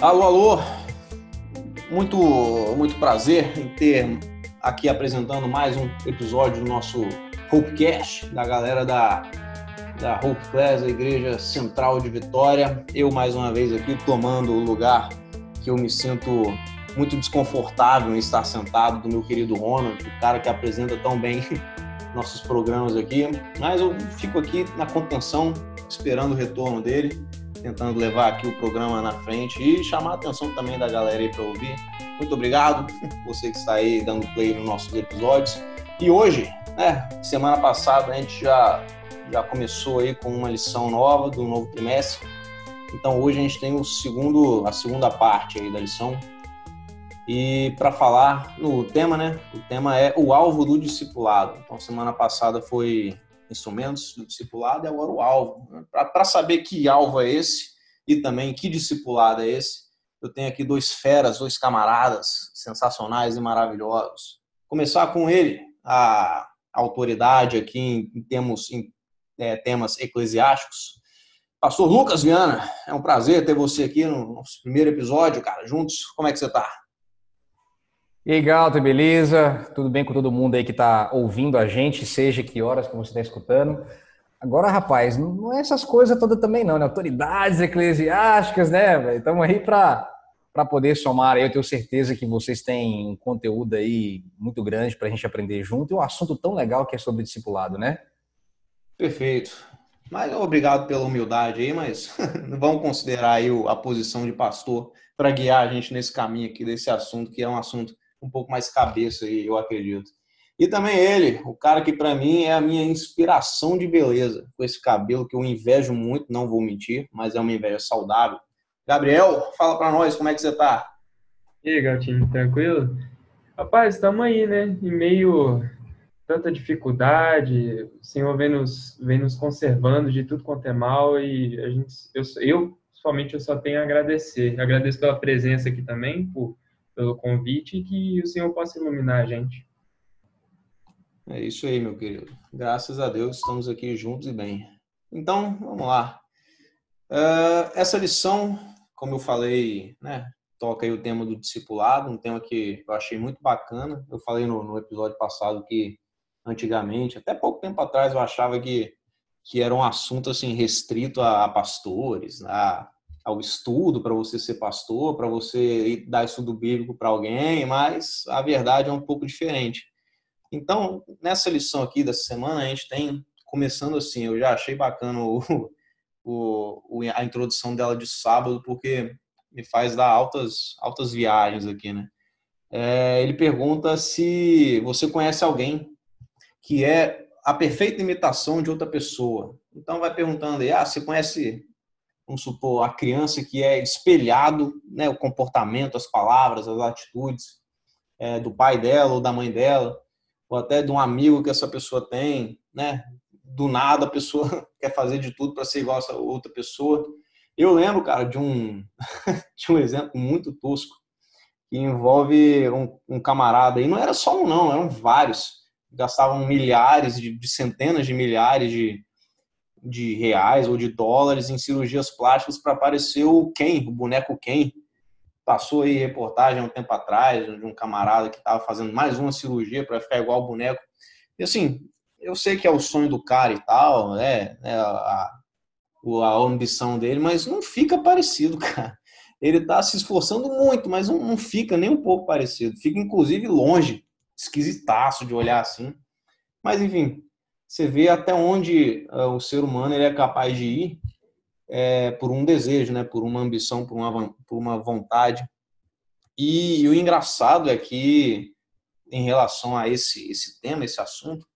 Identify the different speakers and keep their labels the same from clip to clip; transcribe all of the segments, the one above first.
Speaker 1: Alô, alô. Muito, muito prazer em ter aqui apresentando mais um episódio do nosso Hopecast, da galera da, da Hope Class, a Igreja Central de Vitória. Eu, mais uma vez, aqui tomando o lugar que eu me sinto muito desconfortável em estar sentado do meu querido Ronald, o cara que apresenta tão bem nossos programas aqui. Mas eu fico aqui na contenção, esperando o retorno dele tentando levar aqui o programa na frente e chamar a atenção também da galera aí para ouvir. Muito obrigado, você que está aí dando play nos nossos episódios. E hoje, né, semana passada a gente já, já começou aí com uma lição nova do novo trimestre. Então hoje a gente tem o segundo, a segunda parte aí da lição. E para falar no tema, né? O tema é o alvo do discipulado. Então semana passada foi instrumentos do discipulado e agora o alvo. Para saber que alvo é esse e também que discipulado é esse, eu tenho aqui dois feras, dois camaradas sensacionais e maravilhosos. Começar com ele, a autoridade aqui em, em, termos, em é, temas eclesiásticos. Pastor Lucas Viana, é um prazer ter você aqui no nosso primeiro episódio, cara, juntos. Como é que você está?
Speaker 2: E aí, beleza? Tudo bem com todo mundo aí que está ouvindo a gente, seja que horas que você está escutando. Agora, rapaz, não é essas coisas todas também não, né? Autoridades eclesiásticas, né? Estamos aí para para poder somar. Eu tenho certeza que vocês têm um conteúdo aí muito grande para a gente aprender junto e um assunto tão legal que é sobre discipulado, né?
Speaker 1: Perfeito. Mas obrigado pela humildade aí, mas vamos considerar aí a posição de pastor para guiar a gente nesse caminho aqui desse assunto, que é um assunto um pouco mais cabeça eu acredito. E também ele, o cara que para mim é a minha inspiração de beleza, com esse cabelo que eu invejo muito, não vou mentir, mas é uma inveja saudável. Gabriel, fala para nós como é que você tá?
Speaker 3: E aí, Gatinho, tranquilo? Rapaz, estamos aí, né? Em meio tanta dificuldade, o Senhor vem nos, vem nos conservando de tudo quanto é mal e a gente, eu, eu, somente eu só tenho a agradecer. Agradeço pela presença aqui também, por pelo convite e que o Senhor possa iluminar a gente.
Speaker 1: É isso aí, meu querido. Graças a Deus estamos aqui juntos e bem. Então, vamos lá. Uh, essa lição, como eu falei, né, toca aí o tema do discipulado, um tema que eu achei muito bacana. Eu falei no, no episódio passado que antigamente, até pouco tempo atrás, eu achava que, que era um assunto assim restrito a, a pastores, a ao estudo para você ser pastor, para você dar estudo bíblico para alguém, mas a verdade é um pouco diferente. Então, nessa lição aqui dessa semana, a gente tem, começando assim, eu já achei bacana o, o, a introdução dela de sábado, porque me faz dar altas, altas viagens aqui, né? É, ele pergunta se você conhece alguém que é a perfeita imitação de outra pessoa. Então vai perguntando aí, ah, você conhece vamos supor, a criança que é espelhado, né, o comportamento, as palavras, as atitudes é, do pai dela ou da mãe dela, ou até de um amigo que essa pessoa tem, né? Do nada a pessoa quer fazer de tudo para ser igual a essa outra pessoa. Eu lembro, cara, de um de um exemplo muito tosco que envolve um, um camarada e não era só um não, eram vários gastavam milhares de, de centenas de milhares de, de reais ou de dólares em cirurgias plásticas para aparecer o Ken, o boneco Ken. Passou aí reportagem há um tempo atrás de um camarada que estava fazendo mais uma cirurgia para ficar igual o boneco. E assim, eu sei que é o sonho do cara e tal, né? É a, a ambição dele, mas não fica parecido, cara. Ele está se esforçando muito, mas não, não fica nem um pouco parecido. Fica, inclusive, longe, esquisitaço de olhar assim. Mas, enfim, você vê até onde uh, o ser humano ele é capaz de ir é, por um desejo, né? por uma ambição, por uma, por uma vontade. E, e o engraçado é que, em relação a esse, esse tema, esse assunto,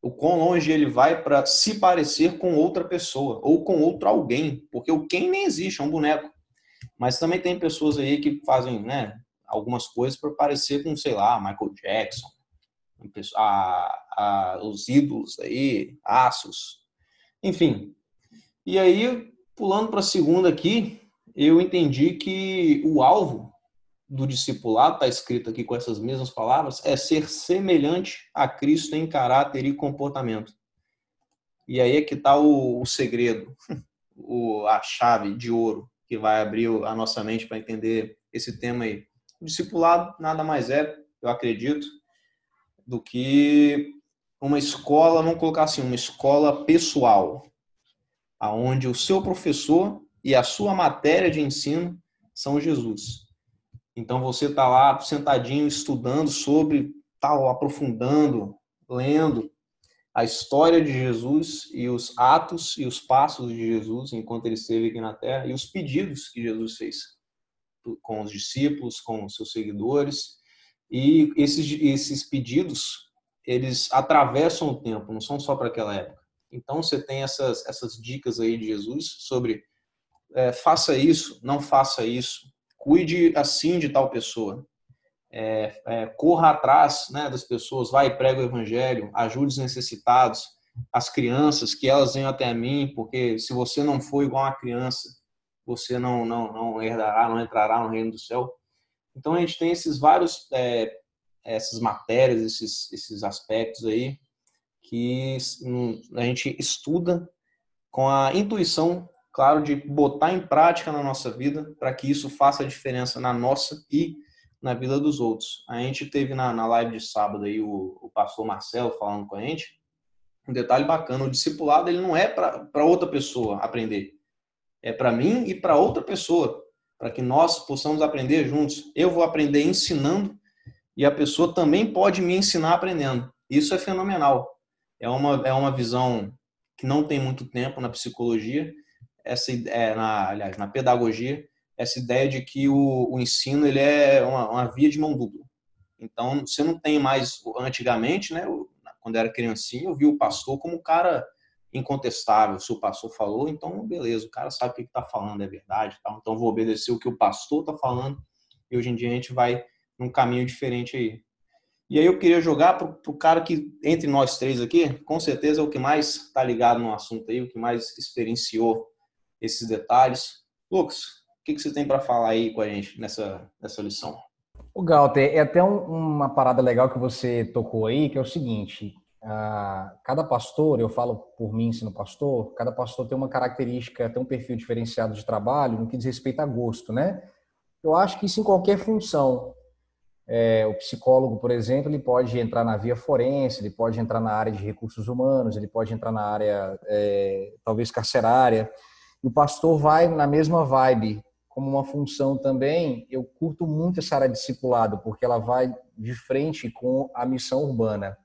Speaker 1: o quão longe ele vai para se parecer com outra pessoa ou com outro alguém, porque o quem nem existe, é um boneco. Mas também tem pessoas aí que fazem né, algumas coisas para parecer com, sei lá, Michael Jackson, a, a, os ídolos aí, Aços, enfim. E aí, pulando para a segunda aqui, eu entendi que o alvo do discipulado, está escrito aqui com essas mesmas palavras, é ser semelhante a Cristo em caráter e comportamento. E aí é que está o, o segredo, o, a chave de ouro. que vai abrir a nossa mente para entender esse tema aí. O discipulado nada mais é, eu acredito, do que uma escola, vamos colocar assim, uma escola pessoal, aonde o seu professor e a sua matéria de ensino são Jesus. Então você está lá sentadinho estudando sobre, tal, aprofundando, lendo a história de Jesus e os atos e os passos de Jesus enquanto ele esteve aqui na Terra e os pedidos que Jesus fez com os discípulos, com os seus seguidores. E esses, esses pedidos, eles atravessam o tempo, não são só para aquela época. Então você tem essas, essas dicas aí de Jesus sobre é, faça isso, não faça isso, cuide assim de tal pessoa, é, é, corra atrás né, das pessoas, vai e prega o evangelho, ajude os necessitados, as crianças, que elas venham até mim, porque se você não for igual a criança, você não, não, não herdará, não entrará no reino do céu. Então a gente tem esses vários, é, essas matérias, esses, esses aspectos aí, que a gente estuda com a intuição, claro, de botar em prática na nossa vida, para que isso faça diferença na nossa e na vida dos outros. A gente teve na, na live de sábado aí o, o pastor Marcelo falando com a gente. Um detalhe bacana, o discipulado ele não é para outra pessoa aprender. É para mim e para outra pessoa, para que nós possamos aprender juntos. Eu vou aprender ensinando e a pessoa também pode me ensinar aprendendo. Isso é fenomenal. É uma, é uma visão que não tem muito tempo na psicologia, essa é, na, aliás, na pedagogia, essa ideia de que o, o ensino ele é uma, uma, via de mão dupla. Então, você não tem mais, antigamente, né, quando era criancinha, eu vi o pastor como um cara incontestável. Se o pastor falou, então beleza, o cara sabe o que está falando, é verdade. Tá? Então, vou obedecer o que o pastor está falando e hoje em dia a gente vai num caminho diferente aí. E aí eu queria jogar para o cara que, entre nós três aqui, com certeza é o que mais está ligado no assunto aí, o que mais experienciou esses detalhes. Lucas, que, que você tem para falar aí com a gente nessa, nessa lição?
Speaker 2: O Galter, é até um, uma parada legal que você tocou aí, que é o seguinte: cada pastor, eu falo por mim sendo pastor, cada pastor tem uma característica, tem um perfil diferenciado de trabalho no que diz respeito a gosto, né? Eu acho que isso em qualquer função. É, o psicólogo, por exemplo, ele pode entrar na via forense, ele pode entrar na área de recursos humanos, ele pode entrar na área, é, talvez, carcerária. E o pastor vai na mesma vibe, como uma função também, eu curto muito essa área discipulado, porque ela vai de frente com a missão urbana.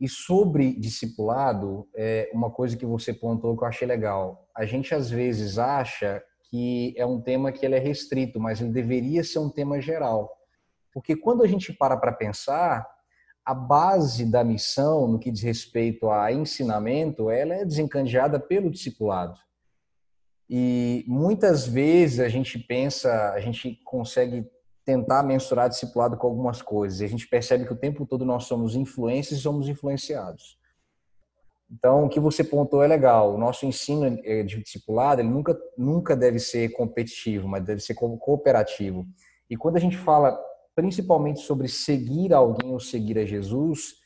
Speaker 2: E sobre discipulado, é uma coisa que você pontuou que eu achei legal. A gente às vezes acha que é um tema que ele é restrito, mas ele deveria ser um tema geral. Porque quando a gente para para pensar, a base da missão, no que diz respeito a ensinamento, ela é desencadeada pelo discipulado. E muitas vezes a gente pensa, a gente consegue tentar mensurar discipulado com algumas coisas. E a gente percebe que o tempo todo nós somos influências e somos influenciados. Então, o que você pontuou é legal. O nosso ensino é, de discipulado, ele nunca, nunca deve ser competitivo, mas deve ser cooperativo. E quando a gente fala principalmente sobre seguir alguém ou seguir a Jesus,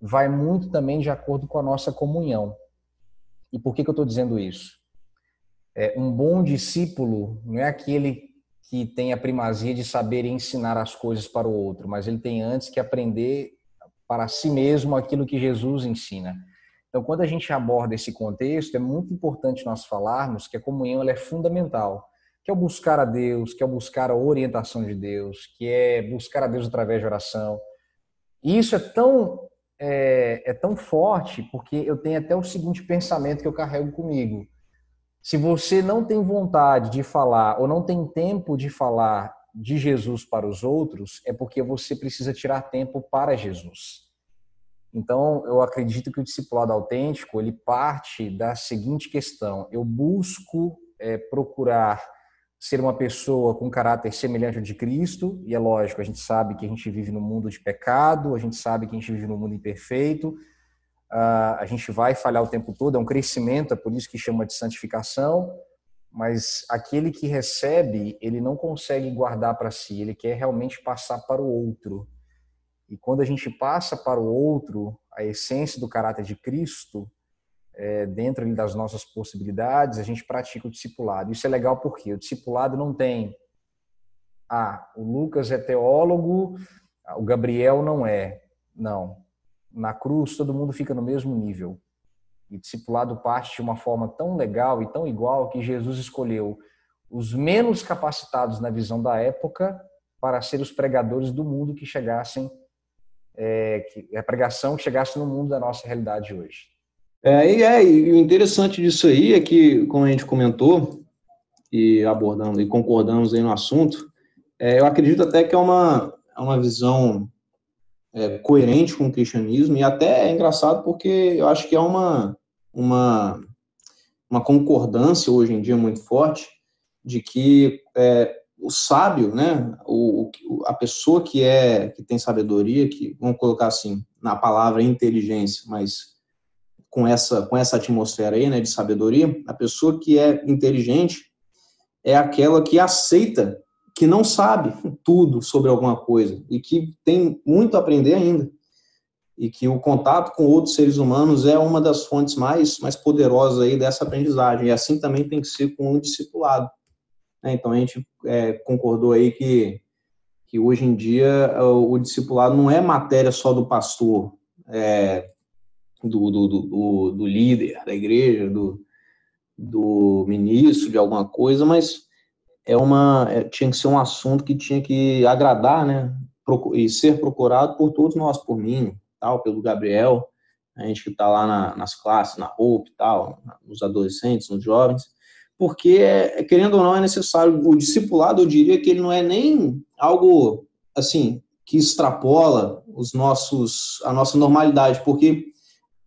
Speaker 2: vai muito também de acordo com a nossa comunhão. E por que, que eu estou dizendo isso? é, um bom discípulo não é aquele que tem a primazia de saber ensinar as coisas para o outro, mas ele tem antes que aprender para si mesmo aquilo que Jesus ensina. Então, quando a gente aborda esse contexto, é muito importante nós falarmos que a comunhão é fundamental, que é o buscar a Deus, que é o buscar a orientação de Deus, que é buscar a Deus através de oração. E isso é tão é, é tão forte porque eu tenho até o seguinte pensamento que eu carrego comigo se você não tem vontade de falar ou não tem tempo de falar de Jesus para os outros, é porque você precisa tirar tempo para Jesus. Então, eu acredito que o discipulado autêntico ele parte da seguinte questão: eu busco é, procurar ser uma pessoa com caráter semelhante ao de Cristo, e é lógico, a gente sabe que a gente vive no mundo de pecado, a gente sabe que a gente vive no mundo imperfeito, a gente vai falhar o tempo todo, é um crescimento, é por isso que chama de santificação, mas aquele que recebe, ele não consegue guardar para si, ele quer realmente passar para o outro. E quando a gente passa para o outro a essência do caráter de Cristo, é, dentro das nossas possibilidades, a gente pratica o discipulado. Isso é legal porque o discipulado não tem. Ah, o Lucas é teólogo, o Gabriel não é. Não. Na cruz, todo mundo fica no mesmo nível. E discipulado parte de uma forma tão legal e tão igual que Jesus escolheu os menos capacitados na visão da época para ser os pregadores do mundo que chegassem, é, que, a pregação que chegasse no mundo da nossa realidade hoje.
Speaker 1: É, e, é, e o interessante disso aí é que, como a gente comentou, e abordamos e concordamos aí no assunto, é, eu acredito até que é uma, é uma visão é, coerente com o cristianismo, e até é engraçado porque eu acho que é uma, uma, uma concordância hoje em dia muito forte de que é, o sábio, né, o, a pessoa que é que tem sabedoria, que vamos colocar assim na palavra inteligência, mas com essa, com essa atmosfera aí, né, de sabedoria, a pessoa que é inteligente é aquela que aceita que não sabe tudo sobre alguma coisa e que tem muito a aprender ainda. E que o contato com outros seres humanos é uma das fontes mais, mais poderosas aí dessa aprendizagem. E assim também tem que ser com o discipulado. Né, então a gente é, concordou aí que, que hoje em dia o, o discipulado não é matéria só do pastor, é, do, do, do, do líder da igreja, do, do ministro de alguma coisa, mas é uma é, tinha que ser um assunto que tinha que agradar, né, e ser procurado por todos nós, por mim, tal, pelo Gabriel, a gente que está lá na, nas classes, na Hope, tal, nos adolescentes, nos jovens, porque é, querendo ou não é necessário o discipulado, eu diria que ele não é nem algo assim que extrapola os nossos a nossa normalidade, porque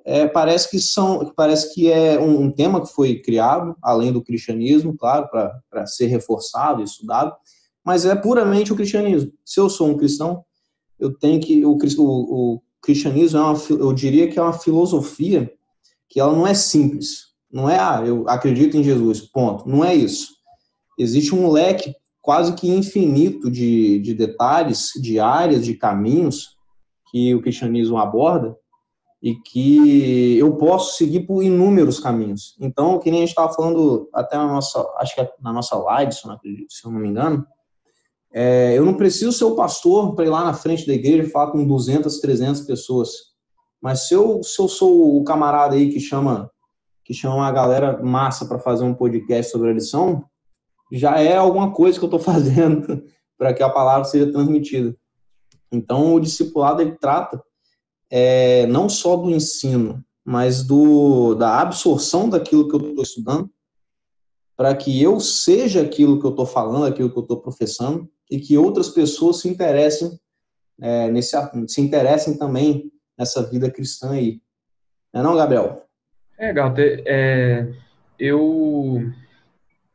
Speaker 1: é, parece que são parece que é um, um, tema que foi criado além do cristianismo claro para ser reforçado e estudado mas é puramente o cristianismo. Se eu sou um cristão eu tenho que o, o, o cristianismo é uma eu diria que é uma filosofia que ela não é simples. Não é ah eu acredito em Jesus ponto. Não é isso. Existe um leque quase que infinito de, de detalhes de áreas de caminhos que o cristianismo aborda e que eu posso seguir por inúmeros caminhos. Então, que nem a gente estava falando até na nossa, acho que é na nossa live, se eu não, acredito, se eu não me engano, é, eu não preciso ser o pastor para ir lá na frente da igreja e falar com 200, 300 pessoas. Mas se eu, se eu sou o camarada aí que chama que chama uma galera massa para fazer um podcast sobre a lição, já é alguma coisa que eu estou fazendo para que a palavra seja transmitida. Então, o discipulado ele trata é, não só do ensino, mas do, da absorção daquilo que eu estou estudando, para que eu seja aquilo que eu estou falando, aquilo que eu estou professando, e que outras pessoas se interessem é, nesse, se interessem também nessa vida cristã aí. Não é não, Gabriel?
Speaker 3: É, Galter, é, eu,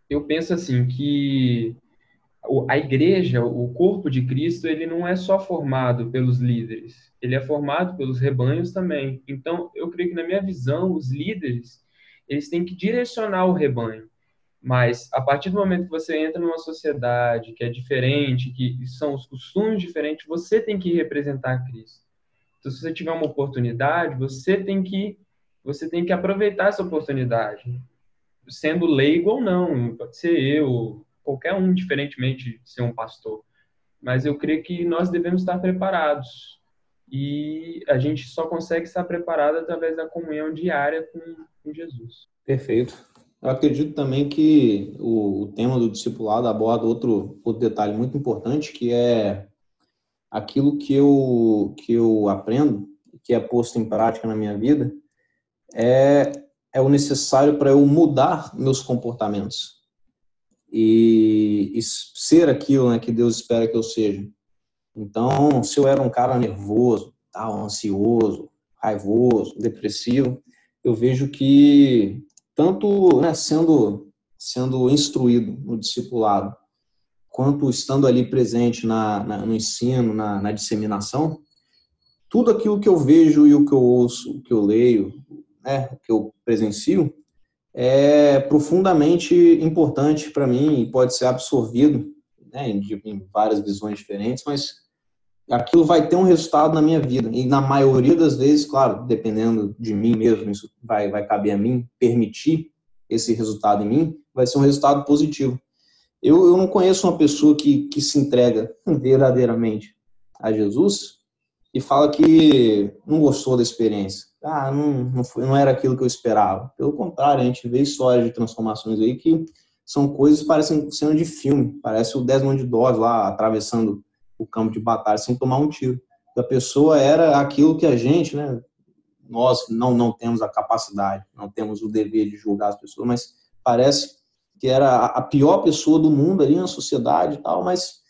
Speaker 3: eu penso assim que a igreja, o corpo de Cristo, ele não é só formado pelos líderes, ele é formado pelos rebanhos também. Então, eu creio que na minha visão, os líderes, eles têm que direcionar o rebanho. Mas a partir do momento que você entra numa sociedade que é diferente, que são os costumes diferentes, você tem que representar Cristo. Então, se você tiver uma oportunidade, você tem que você tem que aproveitar essa oportunidade, sendo leigo ou não. Pode ser eu, qualquer um, diferentemente de ser um pastor. Mas eu creio que nós devemos estar preparados. E a gente só consegue estar preparado através da comunhão diária com, com Jesus.
Speaker 1: Perfeito. Eu acredito também que o, o, tema do discipulado aborda outro, outro detalhe muito importante, que é aquilo que eu, que eu aprendo, que é posto em prática na minha vida, é, é o necessário para eu mudar meus comportamentos e, e ser aquilo né, que Deus espera que eu seja. Então, se eu era um cara nervoso, tal, ansioso, raivoso, depressivo, eu vejo que tanto né, sendo sendo instruído no discipulado, quanto estando ali presente na, na no ensino, na, na, disseminação, tudo aquilo que eu vejo e o que eu ouço, o que eu leio, né, o que eu presencio, é profundamente importante para mim e pode ser absorvido né, em, várias visões diferentes, mas aquilo vai ter um resultado na minha vida. E na maioria das vezes, claro, dependendo de mim mesmo, isso vai, vai caber a mim permitir esse resultado em mim, vai ser um resultado positivo. Eu, eu não conheço uma pessoa que, que se entrega verdadeiramente a Jesus e fala que não gostou da experiência. Ah, não, não, foi, não era aquilo que eu esperava. Pelo contrário, a gente vê histórias de transformações aí que são coisas que parecem cena de filme. Parece o Desmond Doss lá atravessando o campo de batalha sem tomar um tiro. A pessoa era aquilo que a gente, né, nós não, não temos a capacidade, não temos o dever de julgar as pessoas, mas parece que era a pior pessoa do mundo ali na sociedade e tal, mas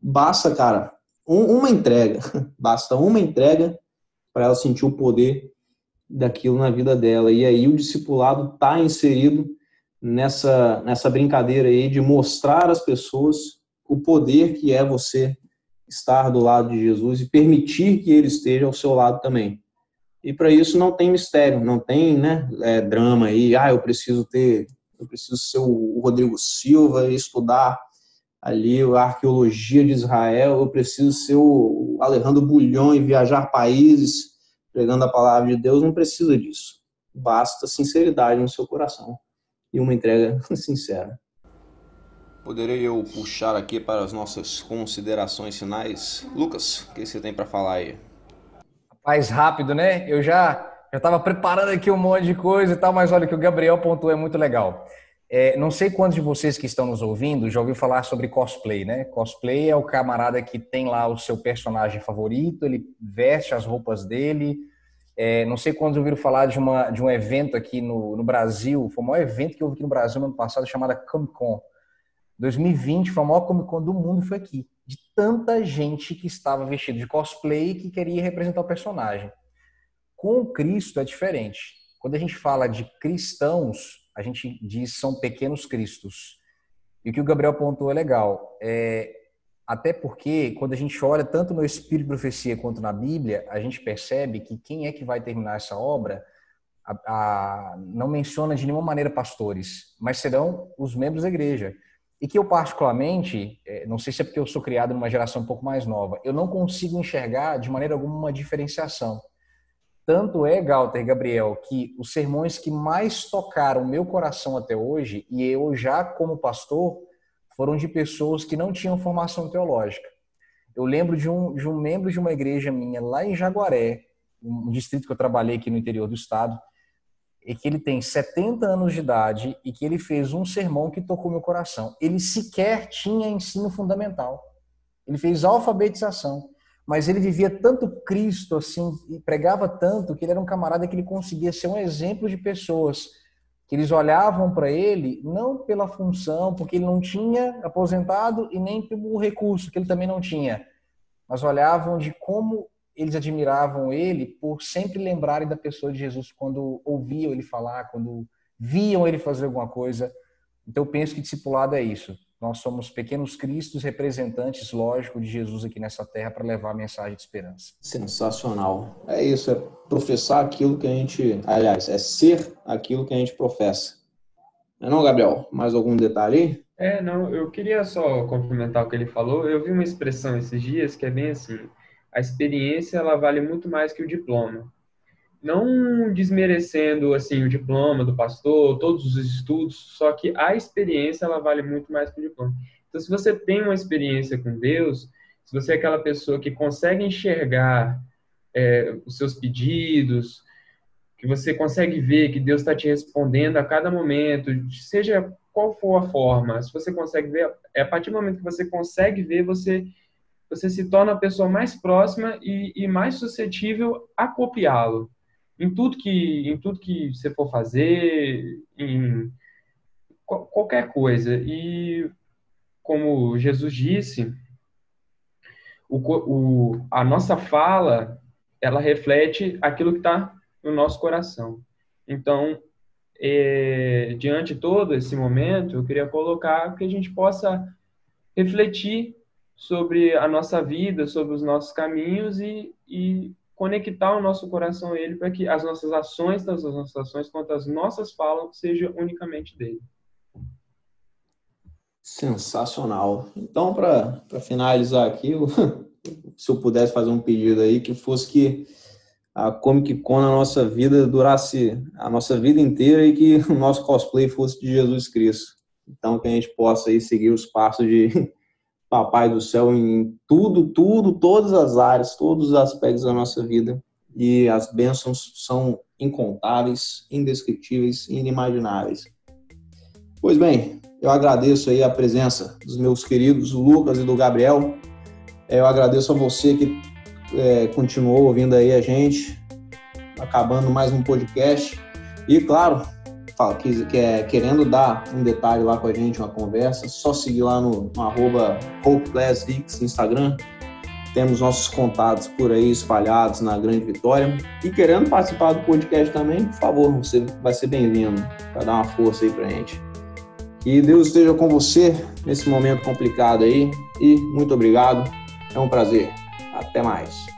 Speaker 1: basta, cara, um, uma entrega, basta uma entrega para ela sentir o poder daquilo na vida dela. E aí o discipulado está inserido nessa, nessa brincadeira aí de mostrar às pessoas o poder que é você estar do lado de Jesus e permitir que ele esteja ao seu lado também. E para isso não tem mistério, não tem né, é, drama aí, ah, eu preciso ter, eu preciso ser o Rodrigo Silva e estudar ali a arqueologia de Israel, eu preciso ser o Alejandro Bulhão e viajar países pregando a palavra de Deus, não precisa disso. Basta sinceridade no seu coração e uma entrega sincera.
Speaker 4: Poderei eu puxar aqui para as nossas considerações finais? Lucas, o que você tem para falar aí?
Speaker 2: Mais rápido, né? Eu já já estava preparando aqui um monte de coisa e tal, mas olha que o Gabriel pontuou é muito legal. É, não sei quantos de vocês que estão nos ouvindo já ouviu falar sobre cosplay, né? Cosplay é o camarada que tem lá o seu personagem favorito, ele veste as roupas dele. É, não sei quantos ouviram falar de, uma, de um evento aqui no, no Brasil, foi o maior evento que houve aqui no Brasil no ano passado, chamado Comic Con. 2020 foi a maior Comic Con do mundo, foi aqui. De tanta gente que estava vestido de cosplay que queria representar o personagem. Com Cristo é diferente. Quando a gente fala de cristãos, a gente diz são pequenos cristos. E o que o Gabriel pontuou é legal. É, até porque, quando a gente olha tanto no Espírito de Profecia quanto na Bíblia, a gente percebe que quem é que vai terminar essa obra a, a, não menciona de nenhuma maneira pastores, mas serão os membros da igreja e que eu particularmente, é, não sei se é porque eu sou criado numa geração um pouco mais nova, eu não consigo enxergar de maneira alguma uma diferenciação. Tanto é, Galter Gabriel, que os sermões que mais tocaram meu coração até hoje, e eu já como pastor, foram de pessoas que não tinham formação teológica. Eu lembro de um, de um membro de uma igreja minha lá em Jaguaré, um distrito que eu trabalhei aqui no interior do estado, e que ele tem 70 anos de idade e que ele fez um sermão que tocou meu coração. Ele sequer tinha ensino fundamental. Ele fez alfabetização, mas ele vivia tanto Cristo assim e pregava tanto que ele era um camarada que ele conseguia ser um exemplo de pessoas que eles olhavam para ele não pela função, porque ele não tinha aposentado e nem pelo recurso que ele também não tinha, mas olhavam de como eles admiravam ele por sempre lembrarem da pessoa de Jesus quando ouviam ele falar, quando viam ele fazer alguma coisa. Então, eu penso que discipulado é isso. Nós somos pequenos cristos, representantes, lógico, de Jesus aqui nessa terra para levar a mensagem de esperança.
Speaker 1: Sensacional. É isso, é professar aquilo que a gente. Aliás, é ser aquilo que a gente professa. Não é não, Gabriel? Mais algum detalhe?
Speaker 3: É, não, eu queria só complementar o que ele falou. Eu vi uma expressão esses dias que é bem assim: a experiência ela vale muito mais que o diploma. Não desmerecendo assim o diploma do pastor, todos os estudos, só que a experiência ela vale muito mais que o diploma. Então, se você tem uma experiência com Deus, se você é aquela pessoa que consegue enxergar é, os seus pedidos, que você consegue ver que Deus está te respondendo a cada momento, seja qual for a forma, se você consegue ver, é a partir do momento que você consegue ver, você você se torna a pessoa mais próxima e, e mais suscetível a copiá-lo em tudo que em tudo que você for fazer, em qualquer coisa. E como Jesus disse, o, o, a nossa fala ela reflete aquilo que está no nosso coração. Então, é, diante de todo esse momento, eu queria colocar que a gente possa refletir sobre a nossa vida, sobre os nossos caminhos e, e conectar o nosso coração a Ele para que as nossas ações, tanto as nossas ações quanto as nossas falas, sejam unicamente dele.
Speaker 1: Sensacional. Então, para finalizar aqui, o, se eu pudesse fazer um pedido aí, que fosse que a Comic Con na nossa vida durasse a nossa vida inteira e que o nosso cosplay fosse de Jesus Cristo. Então, que a gente possa aí seguir os passos de Papai do Céu em tudo, tudo, todas as áreas, todos os aspectos da nossa vida. E as bênçãos são incontáveis, indescritíveis, inimagináveis. Pois bem, eu agradeço aí a presença dos meus queridos Lucas e do Gabriel. Eu agradeço a você que é, continuou ouvindo aí a gente, acabando mais um podcast. E claro, que, que é, querendo dar um detalhe lá com a gente, uma conversa, só seguir lá no, no arroba HopeClassX Instagram. Temos nossos contatos por aí espalhados na Grande Vitória. E querendo participar do podcast também, por favor, você vai ser bem-vindo para dar uma força aí pra gente. Que Deus esteja com você nesse momento complicado aí. E muito obrigado. É um prazer. Até mais.